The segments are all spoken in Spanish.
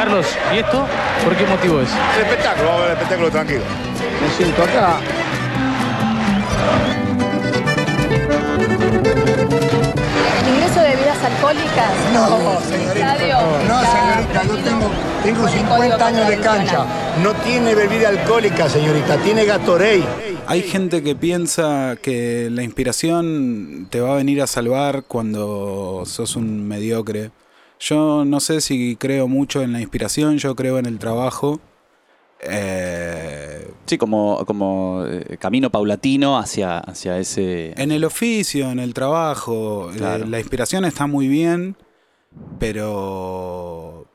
Carlos, ¿y esto por qué motivo es? El espectáculo, vamos a ver el espectáculo tranquilo. Me siento acá. El ingreso de bebidas alcohólicas. No, señorita. Estadio, No, señorita, yo tengo, tengo por el 50 Código años de cancha. No tiene bebida alcohólica, señorita, tiene Gatorade. Hay gente que piensa que la inspiración te va a venir a salvar cuando sos un mediocre. Yo no sé si creo mucho en la inspiración, yo creo en el trabajo. Eh, Sí, como, como eh, camino paulatino hacia, hacia ese... en el oficio, en el trabajo, eh, Claro. la inspiración está muy bien, pero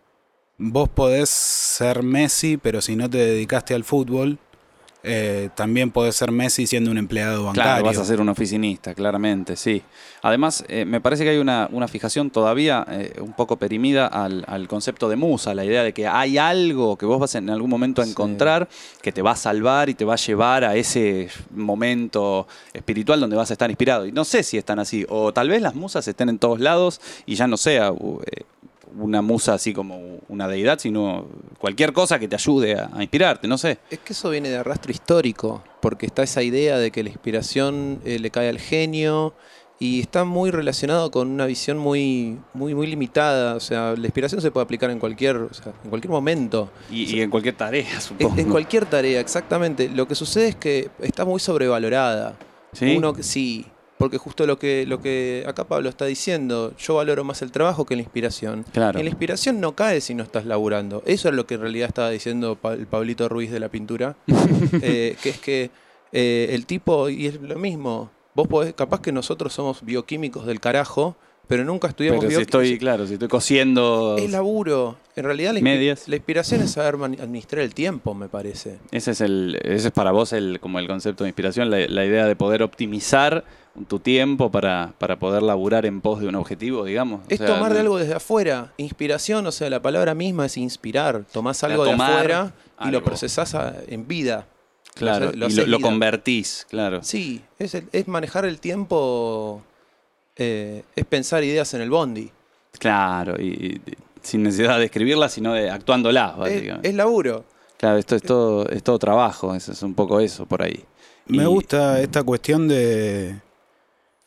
vos podés ser Messi, pero si no te dedicaste al fútbol, eh, también podés ser Messi siendo un empleado bancario. Claro, vas a ser un oficinista, claramente, sí. Además, eh, me parece que hay una, una fijación todavía eh, un poco perimida al, al concepto de musa, la idea de que hay algo que vos vas en algún momento a encontrar que te va a salvar y te va a llevar a ese momento espiritual donde vas a estar inspirado. Y no sé si están así, o tal vez las musas estén en todos lados y ya no sea uh, una musa así como una deidad, sino cualquier cosa que te ayude a, a inspirarte, no sé. Es que eso viene de arrastre histórico, porque está esa idea de que la inspiración eh, le cae al genio y está muy relacionado con una visión muy, muy, muy limitada. O sea, la inspiración se puede aplicar en cualquier, o sea, en cualquier momento. Y, y en cualquier tarea, supongo. en cualquier tarea, exactamente. Lo que sucede es que está muy sobrevalorada. ¿Sí? Uno que- sí, porque justo lo que, lo que acá Pablo está diciendo, yo valoro más el trabajo que la inspiración. Claro. Y la inspiración no cae si no estás laburando. Eso es lo que en realidad estaba diciendo el Pablito Ruiz de la pintura. Eh, que es que eh, el tipo, y es lo mismo, vos podés, capaz que nosotros somos bioquímicos del carajo, pero nunca estudiamos Pero si estoy, claro, si estoy cosiendo... Es laburo. En realidad la, inspi- Medias. la inspiración es saber administrar el tiempo, me parece. Ese es el, ese es para vos el, como el concepto de inspiración, la, la idea de poder optimizar tu tiempo para, para poder laburar en pos de un objetivo, digamos. O Es sea, tomar de algo desde afuera. Inspiración, o sea, la palabra misma es inspirar. Tomás algo de afuera y lo procesás a- en vida. Claro, Lo- lo y lo, convertís, claro. Sí, es, el- es manejar el tiempo, eh, es pensar ideas en el bondi. Claro, y, y sin necesidad de escribirlas, sino de actuándolas, Es, básicamente. es laburo. Claro, esto es todo, es todo trabajo, eso es un poco eso por ahí. Me Y- gusta esta cuestión de,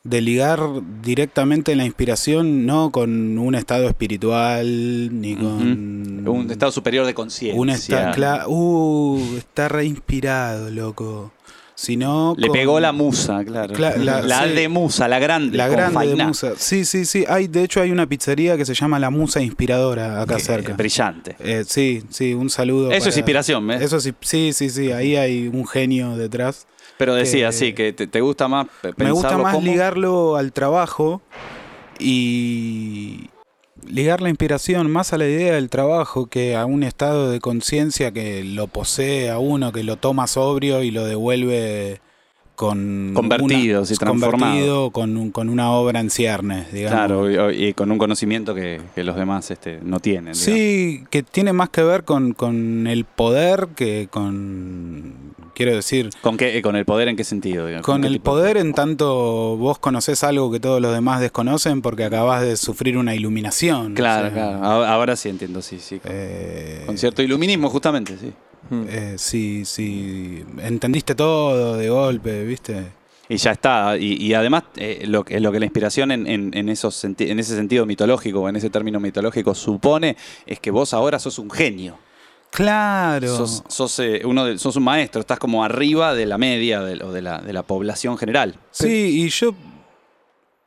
de ligar directamente la inspiración, no con un estado espiritual, ni con... Un estado superior de conciencia. Un esta- uh, está re inspirado, loco. Sino Le con- pegó la musa, claro. Cla- la- la sí. de musa, la grande. La grande de musa. Sí, sí, sí. Hay, de hecho, hay una pizzería que se llama La Musa Inspiradora acá Que- cerca. Brillante. Eh, sí, sí, un saludo. Eso es inspiración, ¿ves? Eso sí, sí, sí, sí. Ahí hay un genio detrás. Pero decía, que- sí, que te, te gusta más Me gusta más como- ligarlo al trabajo y ligar la inspiración más a la idea del trabajo que a un estado de conciencia que lo posee a uno, que lo toma sobrio y lo devuelve con Convertido, sí, transformado. convertido con, un- con una obra en ciernes, digamos. Claro, y, y con un conocimiento que, que los demás este, no tienen. digamos. Sí, que tiene más que ver con, con el poder que con, quiero decir, ¿Con, qué, con el poder en qué sentido? digamos? con el poder en tanto vos conocés algo que todos los demás desconocen porque acabás de sufrir una iluminación. Claro, o sea, claro. Ahora, ahora sí entiendo, sí, sí. Con, eh, con cierto iluminismo, justamente, sí. Eh, sí, sí, entendiste todo de golpe, ¿viste? Y ya está. Y, y además, eh, lo, que, lo que la inspiración en, en- en esos en ese sentido mitológico, en ese término mitológico, supone es que vos ahora sos un genio. Claro. Sos, sos, eh, uno de- sos un maestro, estás como arriba de la media de, o de la, de la población general. Sí, y yo.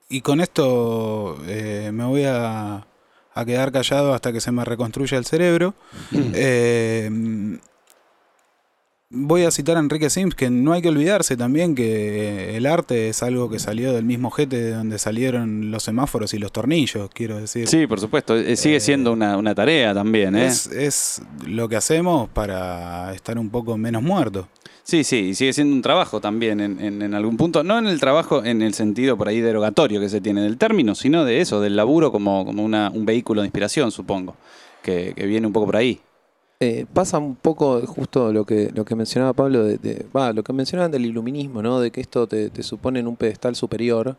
Y con esto eh, me voy a, a quedar callado hasta que se me reconstruya el cerebro. Eh, voy a citar a Enrique Sims, que no hay que olvidarse también que el arte es algo que salió del mismo jete de donde salieron los semáforos y los tornillos, quiero decir. Sí, por supuesto. eh, sigue siendo una, una tarea también, ¿eh? Es, es lo que hacemos para estar un poco menos muertos. Sí, sí, y sigue siendo un trabajo también en, en- en algún punto. No en el trabajo en el sentido por ahí derogatorio que se tiene del término, sino de eso, del laburo como, como una- un vehículo de inspiración, supongo. Que, que viene un poco por ahí. Eh, pasa un poco justo lo que, lo que mencionaba Pablo, de, lo que mencionaban del iluminismo, ¿no? De que esto te, te supone en un pedestal superior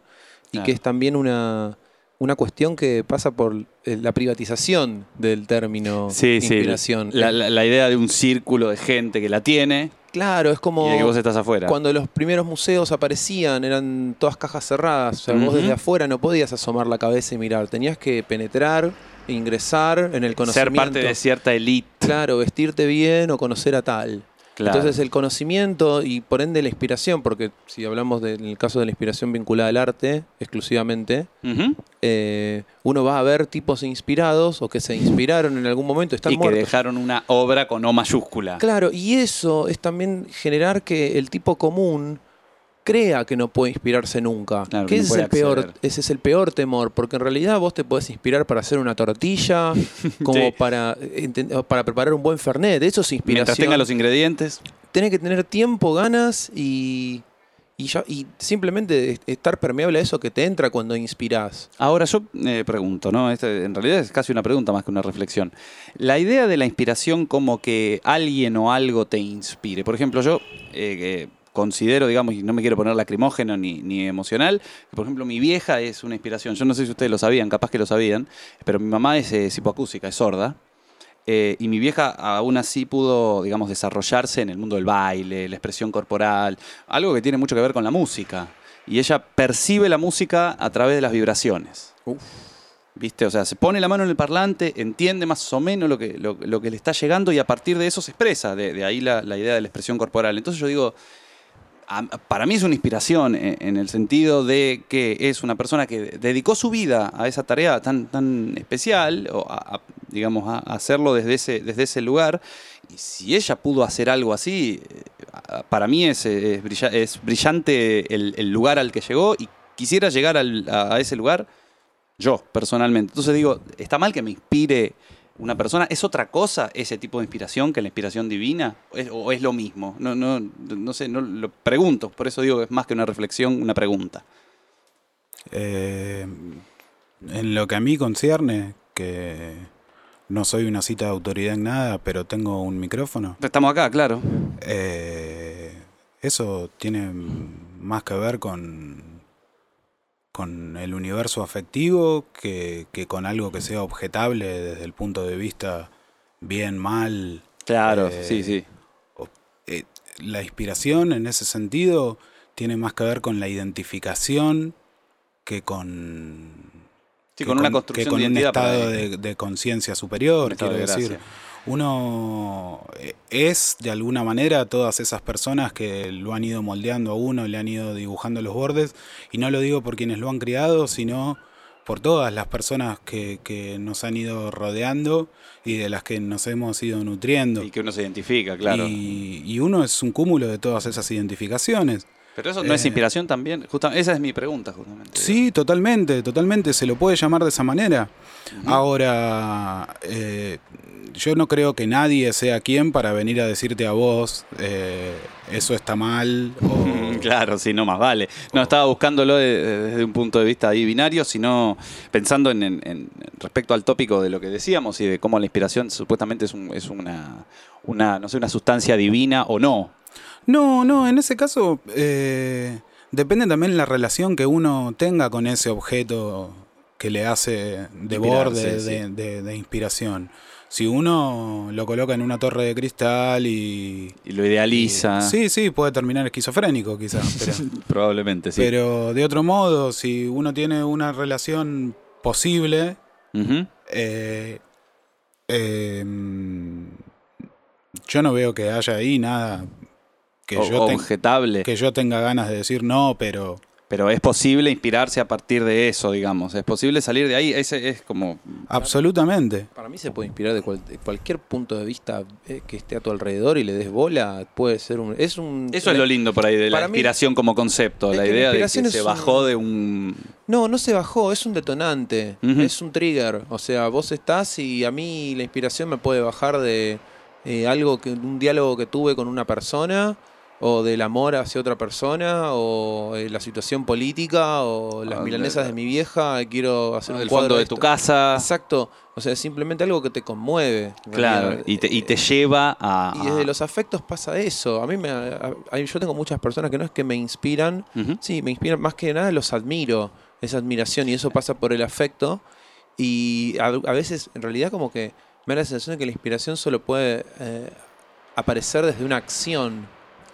y Claro. que es también una, una cuestión que pasa por eh, la privatización del término Sí, sí. inspiración. La, la- la idea de un círculo de gente que la tiene Claro, es como y de que vos estás afuera. cuando los primeros museos aparecían, eran todas cajas cerradas. O sea, vos desde afuera no podías asomar la cabeza y mirar. Tenías que penetrar, ingresar en el conocimiento. Ser parte de cierta elite. Claro, vestirte bien o conocer a tal. Claro. Entonces el conocimiento y por ende la inspiración, porque si hablamos del caso de la inspiración vinculada al arte exclusivamente, eh, uno va a ver tipos inspirados o que se inspiraron en algún momento, están y que dejaron una obra con O mayúscula. Claro, y eso es también generar que el tipo común crea que no puede inspirarse nunca. Claro, que que no ese, es el peor, ese es el peor temor, porque en realidad vos te podés inspirar para hacer una tortilla, como Sí. para, eh, para preparar un buen fernet. Eso es inspiración. Mientras tenga los ingredientes. Tenés que tener tiempo, ganas y, y, ya- y simplemente est- estar permeable a eso que te entra cuando inspirás. Ahora yo eh, pregunto, ¿no? Este, en realidad es casi una pregunta más que una reflexión. La idea de la inspiración como que alguien o algo te inspire. Por ejemplo, yo eh, considero, digamos, y no me quiero poner lacrimógeno ni, ni emocional, por ejemplo, mi vieja es una inspiración. Yo no sé si ustedes lo sabían, capaz que lo sabían, pero mi mamá es eh, hipoacústica, es sorda. Eh, y mi vieja aún así pudo, digamos, desarrollarse en el mundo del baile, la expresión corporal, algo que tiene mucho que ver con la música. Y ella percibe la música a través de las vibraciones. ¿Viste? O sea, se pone la mano en el parlante, entiende más o menos lo que, lo, lo que le está llegando y a partir de eso se expresa. De, de ahí la, la idea de la expresión corporal. Entonces yo digo, para mí es una inspiración en, en el sentido de que es una persona que dedicó su vida a esa tarea tan, tan especial, o a, digamos, a hacerlo desde ese, desde ese lugar. Y si ella pudo hacer algo así, eh, para mí es, eh, es, brilla- es brillante el, lugar al que llegó y quisiera llegar a ese lugar yo, personalmente. Entonces digo, ¿está mal que me inspire una persona? ¿Es otra cosa ese tipo de inspiración que la inspiración divina? ¿O es, o es lo mismo? No, no, no sé, no lo pregunto. Por eso digo que es más que una reflexión, una pregunta. Eh, en lo que a mí concierne, que no soy una cita de autoridad en nada, pero tengo un micrófono, Estamos acá, claro. eh, eso tiene más que ver con, con el universo afectivo que, que con algo que sea objetable desde el punto de vista bien, mal. Claro, Eh, sí, sí. eh, la inspiración en ese sentido tiene más que ver con la identificación que con Sí, que con una que construcción con de un estado de, de conciencia superior, quiero de decir. Uno eh, es de alguna manera todas esas personas que lo han ido moldeando a uno, le han ido dibujando los bordes, y no lo digo por quienes lo han criado, sino por todas las personas que, que nos han ido rodeando y de las que nos hemos ido nutriendo. Y que uno se identifica, claro. Y, y uno es un cúmulo de todas esas identificaciones. Pero eso no es eh, inspiración también. Justa- esa es mi pregunta, justamente. Sí, totalmente, totalmente, se lo puede llamar de esa manera. Ahora, eh, yo no creo que nadie sea quien para venir a decirte a vos, eh, eso está mal, o... Claro, sí, no más vale. No estaba buscándolo de- de- desde un punto de vista ahí binario, sino pensando en, en- en- respecto al tópico de lo que decíamos y de cómo la inspiración supuestamente es, un- es una, una, no sé, una sustancia divina o no. No, no, en ese caso eh, depende también la relación que uno tenga con ese objeto que le hace de borde sí. de, de- de inspiración. Si uno lo coloca en una torre de cristal y... Y lo idealiza. Sí, sí, puede terminar esquizofrénico quizás, pero... Probablemente, sí. Pero de otro modo, si uno tiene una relación posible, eh, eh, yo no veo que haya ahí nada que, O- yo, ten- objetable. que yo tenga ganas de decir no, pero Pero es posible inspirarse a partir de eso, digamos. Es posible salir de ahí. Ese es como. absolutamente. Para mí se puede inspirar de, cual- de cualquier punto de vista eh, que esté a tu alrededor y le des bola. Puede ser un. Es un Eso es lo lindo por ahí de la mí- inspiración como concepto. La idea de que se un- bajó de un. No, no se bajó, es un detonante, es un trigger. O sea, vos estás y a mí la inspiración me puede bajar de eh, algo que un diálogo que tuve con una persona o del amor hacia otra persona o eh, la situación política o las Ah, milanesas de- de mi vieja, quiero hacer un del cuadro fondo de tu casa. Exacto, o sea, es simplemente algo que te conmueve. Claro. realidad. Y te, y te Eh, lleva a. y desde los afectos pasa eso. A mí me, a- a- yo tengo muchas personas que no es que me inspiran. Sí, me inspiran más que nada, los admiro. esa admiración y eso pasa por el afecto. Y a, a veces, en realidad, como que me da la sensación de que la inspiración solo puede eh, aparecer desde una acción.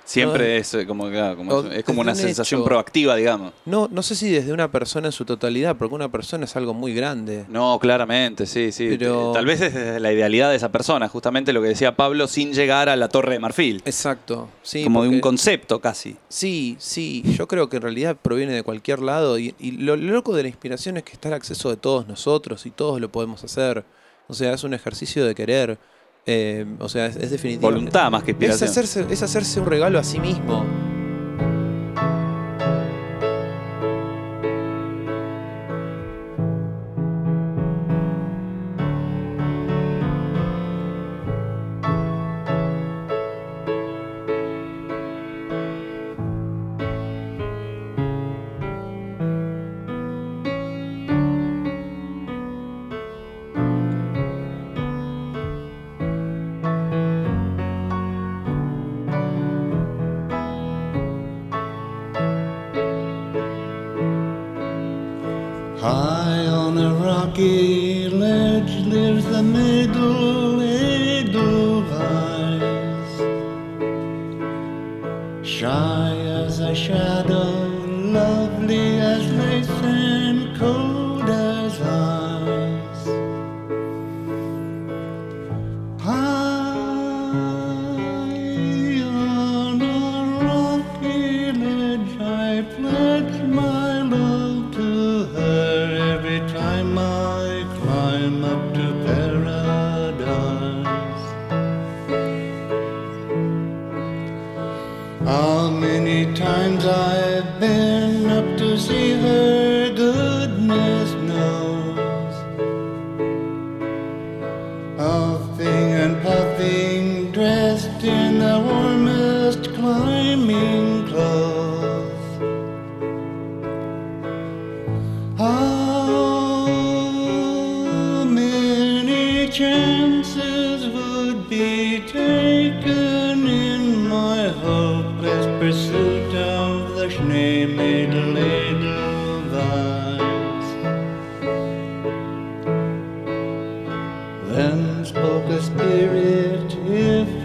Siempre No, es eh, como, claro, como- o es como una sensación hecho. proactiva, digamos. No, no sé si desde una persona en su totalidad, porque una persona es algo muy grande. No, claramente, sí, sí. Pero- Tal vez es desde la idealidad de esa persona, justamente lo que decía Pablo, sin llegar a la Torre de Marfil. Exacto, sí. como de un concepto casi. Sí, sí, yo creo que en realidad proviene de cualquier lado y, y lo loco de la inspiración es que está al acceso de todos nosotros y todos lo podemos hacer. O sea, es un ejercicio de querer. Eh, o sea, es, es definitivo. Voluntad más que Es inspiración. hacerse, es hacerse un regalo a sí mismo.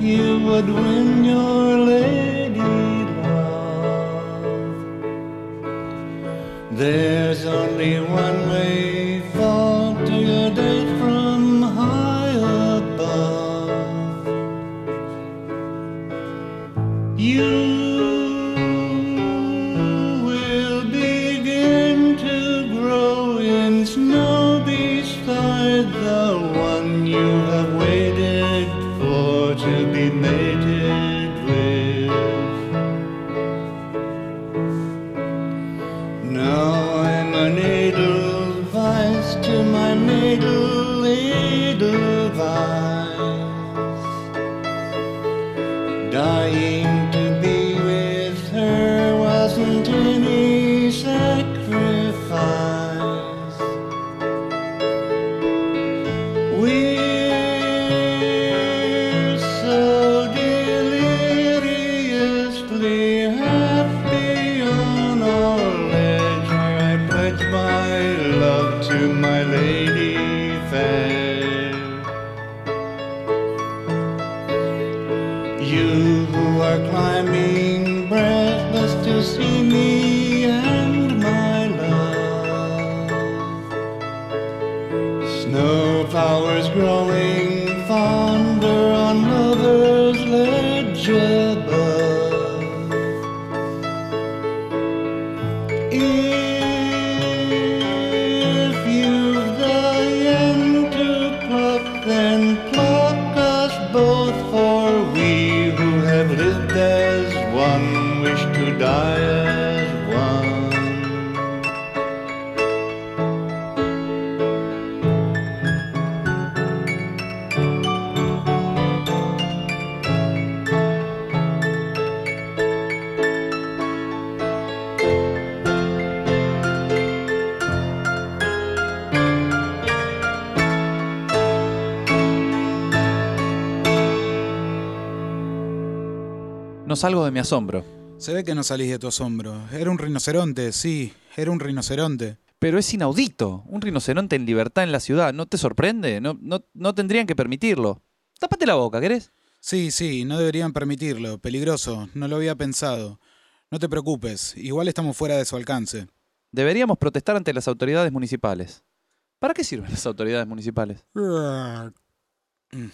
You would win your lady love. There's only one way, the No salgo de mi asombro. Se ve que no salís de tu asombro. Era un rinoceronte, sí, era un rinoceronte. Pero es inaudito. Un rinoceronte en libertad en la ciudad. ¿No te sorprende? No, no, no tendrían que permitirlo. Tápate la boca, ¿querés? Sí, sí, no deberían permitirlo. Peligroso. No lo había pensado. No te preocupes. Igual estamos fuera de su alcance. Deberíamos protestar ante las autoridades municipales. ¿Para qué sirven las autoridades municipales? Mm.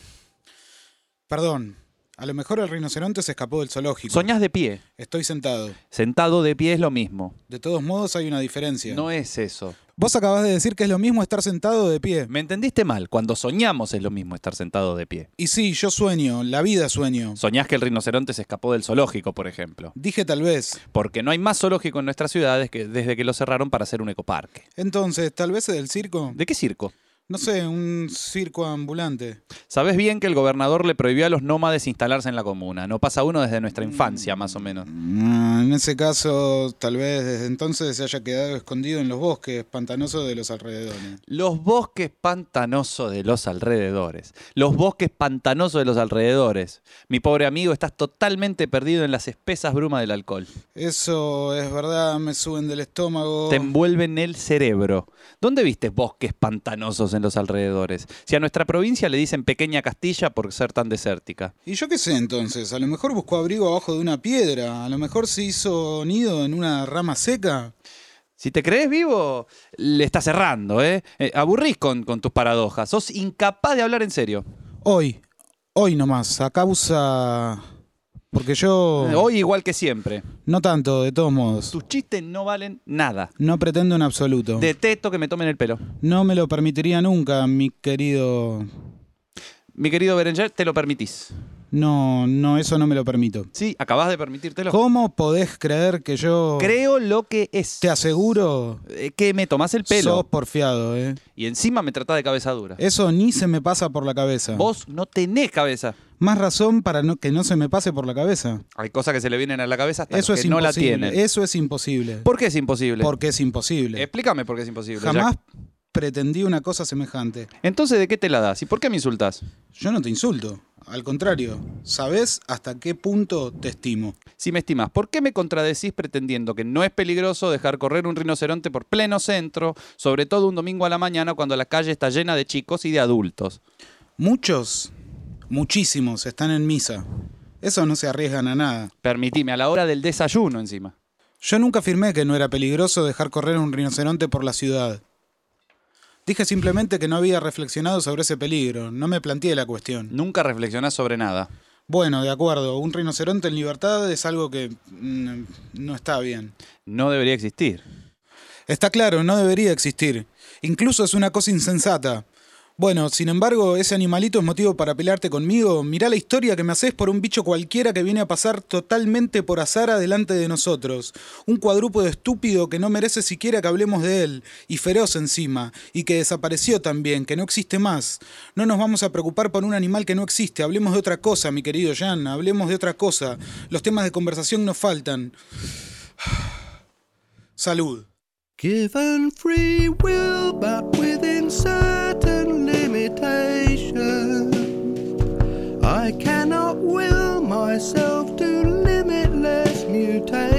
Perdón. A lo mejor el rinoceronte se escapó del zoológico. Soñás de pie. Estoy sentado. Sentado de pie es lo mismo. De todos modos hay una diferencia. No es eso. Vos acabás de decir que es lo mismo estar sentado de pie. Me entendiste mal. Cuando soñamos es lo mismo estar sentado de pie. Y sí, yo sueño, la vida sueño. Soñás que el rinoceronte se escapó del zoológico, por ejemplo. Dije tal vez. Porque no hay más zoológico en nuestras ciudades que desde que lo cerraron para hacer un ecoparque. Entonces, tal vez es del circo. ¿De qué circo? No sé, un circo ambulante. Sabes bien que el gobernador le prohibió a los nómades instalarse en la comuna. No pasa uno desde nuestra infancia, más o menos. Mm, En ese caso, tal vez desde entonces se haya quedado escondido en los bosques pantanosos de los alrededores. Los bosques pantanosos de los alrededores. Los bosques pantanosos de los alrededores. Mi pobre amigo, estás totalmente perdido en las espesas brumas del alcohol. Eso es verdad, me suben del estómago. Te envuelven el cerebro. ¿Dónde viste bosques pantanosos en los alrededores? Si a nuestra provincia le dicen pequeña Castilla por ser tan desértica. ¿Y yo qué sé entonces? A lo mejor buscó abrigo abajo de una piedra. A lo mejor se hizo nido en una rama seca. Si te crees vivo, le estás cerrando, ¿eh? Eh, aburrís con, con tus paradojas. Sos incapaz de hablar en serio. Hoy, hoy nomás, a causa... Porque yo... Hoy igual que siempre. No tanto, de todos modos. Tus chistes no valen nada. No pretendo en absoluto. Detesto que me tomen el pelo. No me lo permitiría nunca, mi querido... Mi querido Berenger, te lo permitís. No, no, eso no me lo permito. Sí, acabás de permitírtelo. ¿Cómo podés creer que yo... Creo lo que es. Te aseguro... Eh, que me tomás el pelo. Sos porfiado, ¿eh? Y encima me tratás de cabeza dura. Eso ni se me pasa por la cabeza. Vos no tenés cabeza. Más razón para no, que no se me pase por la cabeza. Hay cosas que se le vienen a la cabeza hasta Eso los es que no la imposible. tienen. Eso es imposible. ¿Por qué es imposible? Porque es imposible. Explícame por qué es imposible. Jamás Jack. pretendí una cosa semejante. Entonces, ¿de qué te la das? ¿Y por qué me insultás? Yo no te insulto. Al contrario, sabés hasta qué punto te estimo. Si me estimás, ¿por qué me contradecís pretendiendo que no es peligroso dejar correr un rinoceronte por pleno centro, sobre todo un domingo a la mañana cuando la calle está llena de chicos y de adultos? Muchos, muchísimos están en misa. Esos no se arriesgan a nada. Permitime, a la hora del desayuno encima. Yo nunca afirmé que no era peligroso dejar correr un rinoceronte por la ciudad. Dije simplemente que no había reflexionado sobre ese peligro. No me planteé la cuestión. Nunca reflexionás sobre nada. Bueno, de acuerdo. Un rinoceronte en libertad es algo que mm, no está bien. No debería existir. Está claro, no debería existir. Incluso es una cosa insensata. Bueno, sin embargo, ese animalito es motivo para pelearte conmigo. Mirá la historia que me haces por un bicho cualquiera que viene a pasar totalmente por azar adelante de nosotros. Un cuadrúpedo estúpido que no merece siquiera que hablemos de él, y feroz encima, y que desapareció también, que no existe más. No nos vamos a preocupar por un animal que no existe. Hablemos de otra cosa, mi querido Jan, hablemos de otra cosa. Los temas de conversación nos faltan. Salud. Limitations. I cannot will myself to limitless mutation.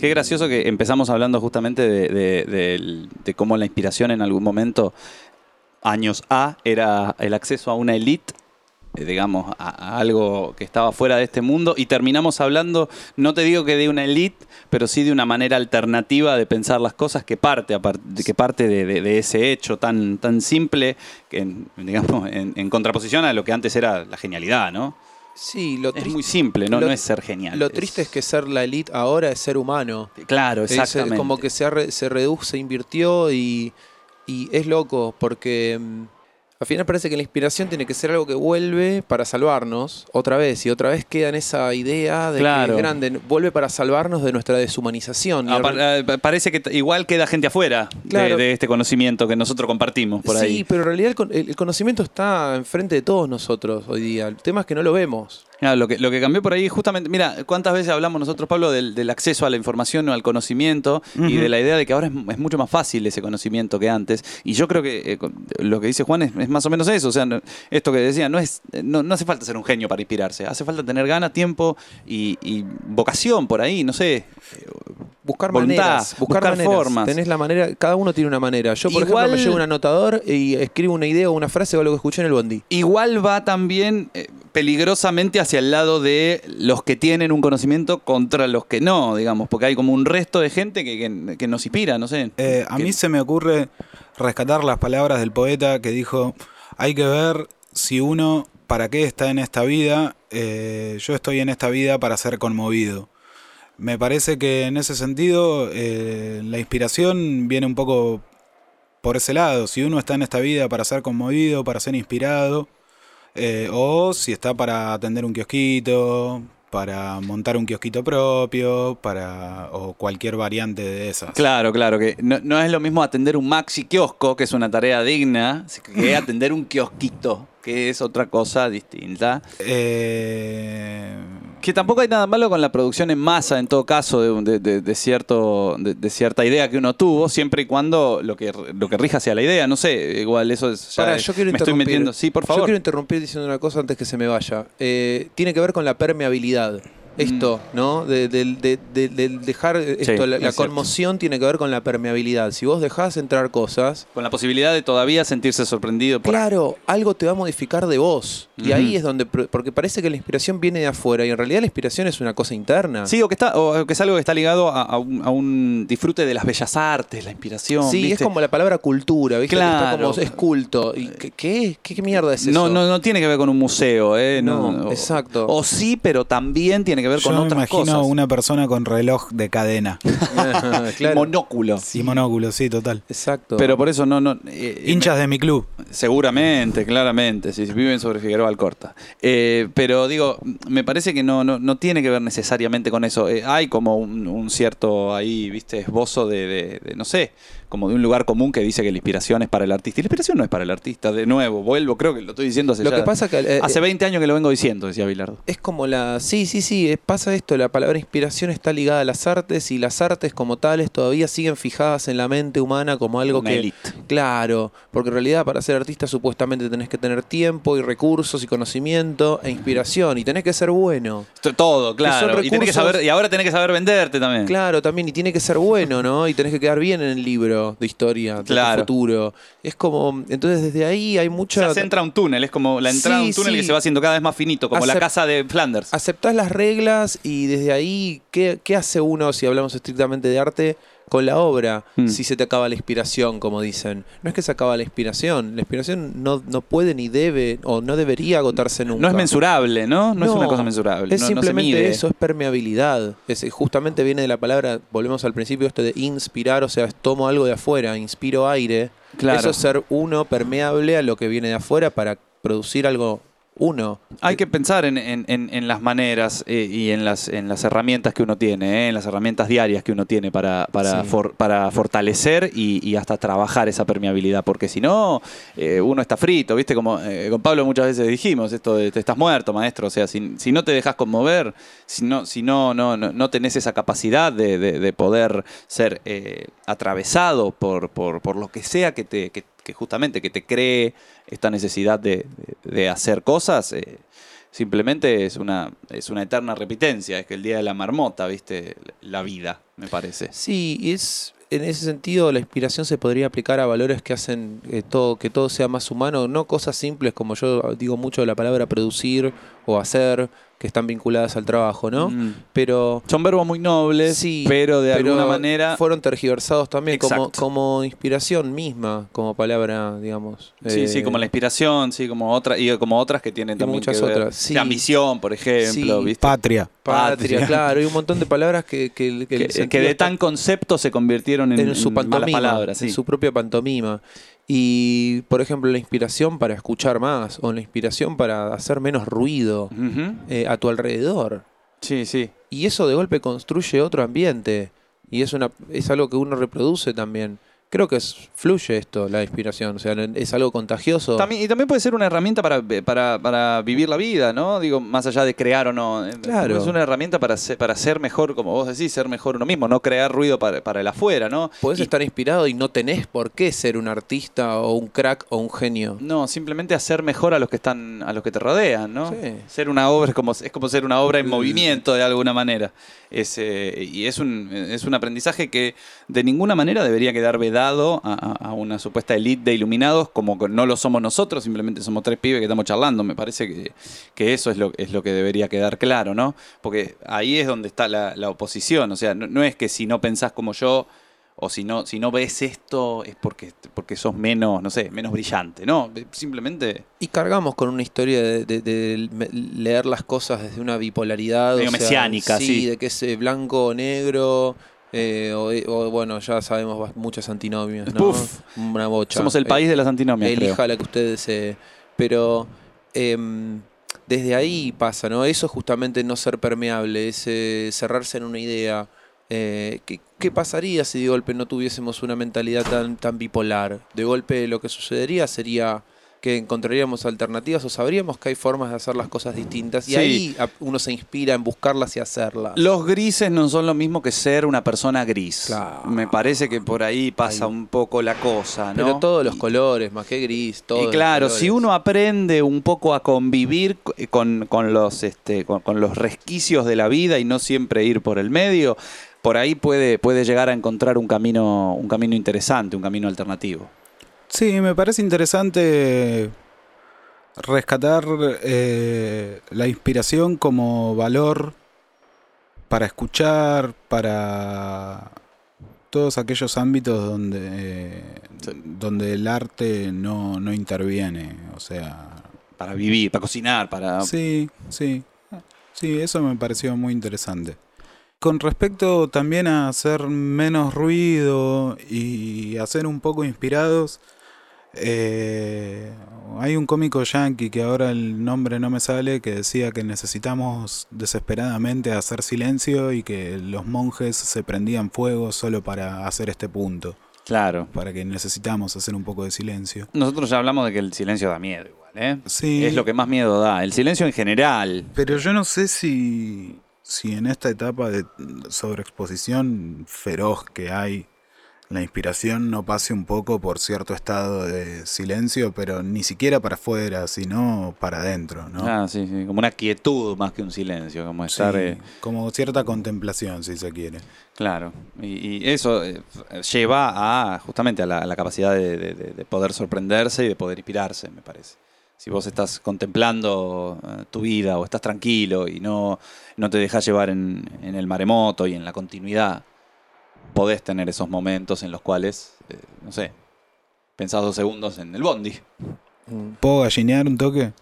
Qué gracioso que empezamos hablando justamente de, cómo la inspiración en algún momento, años A, era el acceso a una elite, eh, digamos, a, algo que estaba fuera de este mundo, y terminamos hablando, no te digo que de una elite, pero sí de una manera alternativa de pensar las cosas que parte, que parte de, ese hecho tan, tan simple, que digamos, en contraposición a lo que antes era la genialidad, ¿no? Sí, lo Es muy simple, ¿no? lo- no es ser genial. lo triste es que ser la elite ahora es ser humano. Claro, exactamente. Es como que se, ha re- se redujo, se invirtió y, y es loco porque mm, al final parece que la inspiración tiene que ser algo que vuelve para salvarnos otra vez y otra vez queda en esa idea de Claro. que es grande, vuelve para salvarnos de nuestra deshumanización. Ah, pa- eh, pa- parece que igual queda gente afuera de- Claro. de, este conocimiento que nosotros compartimos por sí, ahí. pero en realidad el, con- el- el conocimiento está enfrente de todos nosotros hoy día. El tema es que no lo vemos. Claro, lo, que, lo que cambió por ahí, justamente, mira, cuántas veces hablamos nosotros, Pablo, del, del acceso a la información o al conocimiento y de la idea de que ahora es, es mucho más fácil ese conocimiento que antes. Y yo creo que eh, lo que dice Juan es, es más o menos eso. O sea, no- esto que decía, no, es, no, no hace falta ser un genio para inspirarse, hace falta tener ganas, tiempo y, y vocación por ahí, no sé. Buscar Voluntad, maneras, buscar, buscar maneras. formas. Tenés la manera, cada uno tiene una manera. Yo, por Igual- ejemplo, me llevo un anotador y escribo una idea o una frase o algo que escuché en el bondi. Igual va también eh, peligrosamente hacia el lado de los que tienen un conocimiento contra los que no, digamos, porque hay como un resto de gente que, que- que nos inspira, no sé. Eh, a Que- mí se me ocurre rescatar las palabras del poeta que dijo, hay que ver si uno, para qué está en esta vida, Eh, yo estoy en esta vida para ser conmovido. Me parece que en ese sentido eh, la inspiración viene un poco por ese lado. Si uno está en esta vida para ser conmovido, para ser inspirado, eh, o si está para atender un kiosquito, para montar un kiosquito propio, para o cualquier variante de esas. Claro, claro, que no, no es lo mismo atender un maxi kiosco, que es una tarea digna, que atender un kiosquito, que es otra cosa distinta. Eh, Que tampoco hay nada malo con la producción en masa, en todo caso, de, de- de- cierto, de, de cierta idea que uno tuvo, siempre y cuando lo que, lo que rija sea la idea. No sé, igual eso es. ya Pará, yo quiero me estoy interrumpir. metiendo. Sí, por Yo favor. quiero interrumpir diciendo una cosa antes que se me vaya. Eh, tiene que ver con la permeabilidad. Esto, ¿no? De, dejar esto, Sí, la, conmoción tiene que ver con la permeabilidad. Si vos dejás entrar cosas, Con la posibilidad de todavía sentirse sorprendido por. claro, algo te va a modificar de vos. Y ahí es donde, porque parece que la inspiración viene de afuera y en realidad la inspiración es una cosa interna. Sí, o que, está, o que es algo que está ligado a, a un, a un disfrute de las bellas artes, la inspiración. Sí, ¿viste? es como la palabra cultura, ¿viste? Está Claro. como es culto. ¿Y qué, qué, qué- mierda es eso? No, no, no tiene que ver con un museo, ¿eh? No, o- exacto. O sí, pero también tiene que ver yo con me otras imagino cosas. una persona con reloj de cadena claro. Monóculo. y monóculo, sí, total. Exacto. Pero por eso no. no eh, Hinchas de mi club. Seguramente, claramente, si viven sobre Figueroa Alcorta. Eh, pero digo, me parece que no, no, no tiene que ver necesariamente con eso. Eh, hay como un, un cierto ahí, viste, esbozo de, de- de, no sé, como de un lugar común que dice que la inspiración es para el artista. Y la inspiración no es para el artista, de nuevo, vuelvo, creo que lo estoy diciendo hace Lo ya- que pasa que, eh, hace eh, 20 años que lo vengo diciendo, decía Bilardo. Es como la. Sí, sí, sí. es- pasa esto. La palabra inspiración está ligada a las artes y las artes, como tales, todavía siguen fijadas en la mente humana como algo Una que. élite. Claro. Porque en realidad, para ser artista, supuestamente tenés que tener tiempo y recursos y conocimiento e inspiración. Y tenés que ser bueno. T- Todo, claro. son Y, tenés que recursos- saber, y ahora tenés que saber venderte también. Claro, también. Y tiene que ser bueno, ¿no? Y tenés que quedar bien en el libro de historia, de Claro. futuro. Es como. Entonces, desde ahí hay mucha. Se entra un túnel, es como la entrada a Sí, un túnel sí. que se va haciendo cada vez más finito, como la casa de Flanders. aceptás las reglas y desde ahí, ¿qué, qué hace uno, si hablamos estrictamente de arte, con la obra? Mm. Si se te acaba la inspiración, como dicen. No es que se acaba la inspiración, la inspiración no, no puede ni debe o no debería agotarse nunca. No es mensurable, ¿no? No, es una cosa mensurable. Es no, no se simplemente mide. eso, es permeabilidad. Es, justamente viene de la palabra, volvemos al principio, esto de inspirar, o sea, tomo algo de afuera, inspiro aire. Claro. Eso es ser uno permeable a lo que viene de afuera para producir algo uno. Hay que pensar en, en- las maneras eh, y en las, en las herramientas que uno tiene, eh, en las herramientas diarias que uno tiene para, para, Sí. for- para fortalecer y, y hasta trabajar esa permeabilidad, porque si no, eh, uno está frito, ¿viste? Como eh, con Pablo muchas veces dijimos, esto de te estás muerto, maestro, o sea, si, si no te dejas conmover, si no, si no, no, no, no tenés esa capacidad de, de- de poder ser eh, atravesado por, por, por lo que sea que te... que- que justamente que te cree esta necesidad de, de- hacer cosas, eh, simplemente es una, es una eterna repitencia, es que el día de la marmota, ¿viste? La vida, me parece. Sí, y es en ese sentido la inspiración se podría aplicar a valores que hacen eh, todo, que todo sea más humano, no cosas simples como yo digo mucho la palabra producir o hacer, que están vinculadas al trabajo, ¿no? Mm. Pero Son verbos muy nobles, sí, pero de pero alguna manera... fueron tergiversados también como, como inspiración misma, como palabra, digamos. Sí, Eh, sí, como la inspiración, sí, como otra, y como otras que tienen Y también muchas que ver. otras, sí. La misión, por ejemplo, Sí. ¿viste? Patria. patria, patria. claro, hay un montón de palabras que, que, que el que, de tan concepto se convirtieron en, en su en malas pantomima, palabras. Sí. en su propia pantomima. Y, por ejemplo, la inspiración para escuchar más o la inspiración para hacer menos ruido eh, a tu alrededor. Sí, sí. Y eso de golpe construye otro ambiente. Y es, una, es algo que uno reproduce también. Creo que es, fluye esto, la inspiración. O sea, es algo contagioso. También, y también puede ser una herramienta para, para, para vivir la vida, ¿no? Digo, más allá de crear o no. Eh, Claro. Es una herramienta para ser, para ser mejor, como vos decís, ser mejor uno mismo, no crear ruido para, para el afuera, ¿no? Podés Y- estar inspirado y no tenés por qué ser un artista o un crack o un genio. No, simplemente hacer mejor a los que están, a los que te rodean, ¿no? Sí. Ser una obra es como, es como ser una obra en movimiento de alguna manera. Es, eh, y es un, es un aprendizaje que de ninguna manera debería quedar vedado a, a- a una supuesta elite de iluminados, como no lo somos nosotros, simplemente somos tres pibes que estamos charlando. Me parece que, que eso es lo, es lo que debería quedar claro, ¿no? Porque ahí es donde está la, la oposición. O sea, no, no es que si no pensás como yo, o si no, si no ves esto, es porque, porque sos menos, no sé, menos brillante. No, simplemente. Y cargamos con una historia de, de- de me- leer las cosas desde una bipolaridad. Medio o sea, mesiánica, sí. de que es eh, blanco o negro. Eh, o, o, bueno, ya sabemos muchas antinomias, ¿no? Puf. Una bocha. Somos el Eh, país de las antinomias, creo. Elija la que usted desee. Pero em, desde ahí pasa, ¿no? Eso es justamente no ser permeable, es eh, cerrarse en una idea. Eh, ¿qué, qué pasaría si de golpe no tuviésemos una mentalidad tan, tan bipolar? De golpe lo que sucedería sería que encontraríamos alternativas o sabríamos que hay formas de hacer las cosas distintas y Sí. ahí uno se inspira en buscarlas y hacerlas. Los grises no son lo mismo que ser una persona gris. Claro. Me parece que por ahí pasa Ahí. un poco la cosa, ¿no? Pero todos los colores, más que gris, todos Y claro, si uno aprende un poco a convivir co- con, con los, este, con, con los resquicios de la vida y no siempre ir por el medio, por ahí puede, puede llegar a encontrar un camino, un camino interesante, un camino alternativo. Sí, me parece interesante rescatar eh, la inspiración como valor para escuchar, para todos aquellos ámbitos donde, donde el arte no, no interviene. O sea, Para vivir, para cocinar, para... Sí, sí. Sí, eso me pareció muy interesante. Con respecto también a hacer menos ruido y a ser un poco inspirados, eh, hay un cómico yankee que ahora el nombre no me sale que decía que necesitamos desesperadamente hacer silencio y que los monjes se prendían fuego solo para hacer este punto, Claro. para que necesitamos hacer un poco de silencio. Nosotros ya hablamos de que el silencio da miedo igual, ¿eh? Sí. Es lo que más miedo da. El silencio en general. Pero yo no sé si, si en esta etapa de sobreexposición feroz que hay, la inspiración no pase un poco por cierto estado de silencio, pero ni siquiera para afuera, sino para adentro, ¿no? Ah, sí, sí. Como una quietud más que un silencio. Como Sí, estar... eh, como cierta contemplación, si se quiere. Claro, y, y eso eh, lleva a justamente a la, a la capacidad de, de- de- de poder sorprenderse y de poder inspirarse, me parece. Si vos estás contemplando eh, tu vida o estás tranquilo y no, no te dejas llevar en, en el maremoto y en la continuidad, podés tener esos momentos en los cuales, eh, no sé, pensás dos segundos en el bondi. ¿Puedo gallinear un toque?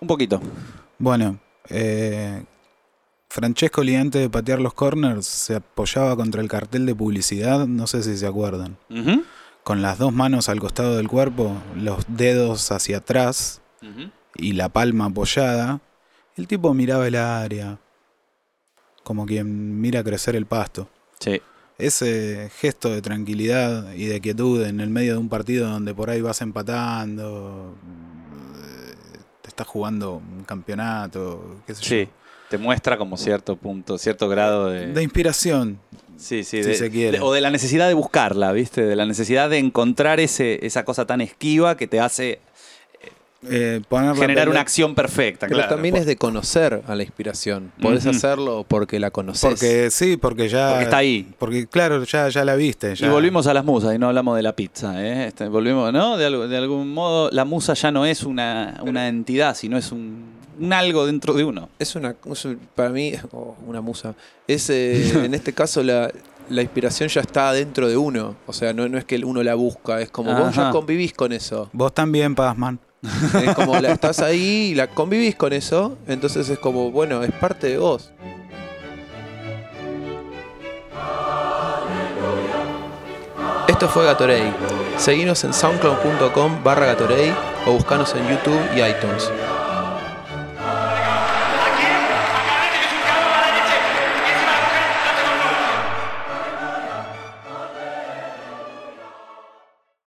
Un poquito. Bueno, eh, Francesco antes de patear los corners se apoyaba contra el cartel de publicidad, no sé si se acuerdan. Con las dos manos al costado del cuerpo, los dedos hacia atrás y la palma apoyada, el tipo miraba el área, como quien mira crecer el pasto. Sí, Ese gesto de tranquilidad y de quietud en el medio de un partido donde por ahí vas empatando, eh, te estás jugando un campeonato, qué sé sí. yo. Te muestra como cierto punto, cierto grado De inspiración, Sí, sí, si de- se quiere. de- o de la necesidad de buscarla, ¿viste? De la necesidad de encontrar ese, esa cosa tan esquiva que te hace eh, generar en una acción perfecta. Pero claro. también es de conocer a la inspiración. Podés hacerlo porque la conoces. Porque sí, porque ya. Porque está ahí. Porque claro, ya, ya la viste. Y volvimos a las musas y no hablamos de la pizza. ¿eh? Este, volvimos, ¿no? De, algo- de algún modo, la musa ya no es una, una entidad, sino es un, un algo dentro de uno. Es una, es un- para mí, oh, una musa. Es, eh, en este caso, la, la inspiración ya está dentro de uno. O sea, no, no es que uno la busca, es como vos ya convivís con eso. Vos también, Pazman. Es como la, estás ahí y la convivís con eso, entonces es como, bueno, es parte de vos. Esto fue Gatorade. Seguinos en soundcloud.com barra Gatorade o buscanos en YouTube y iTunes.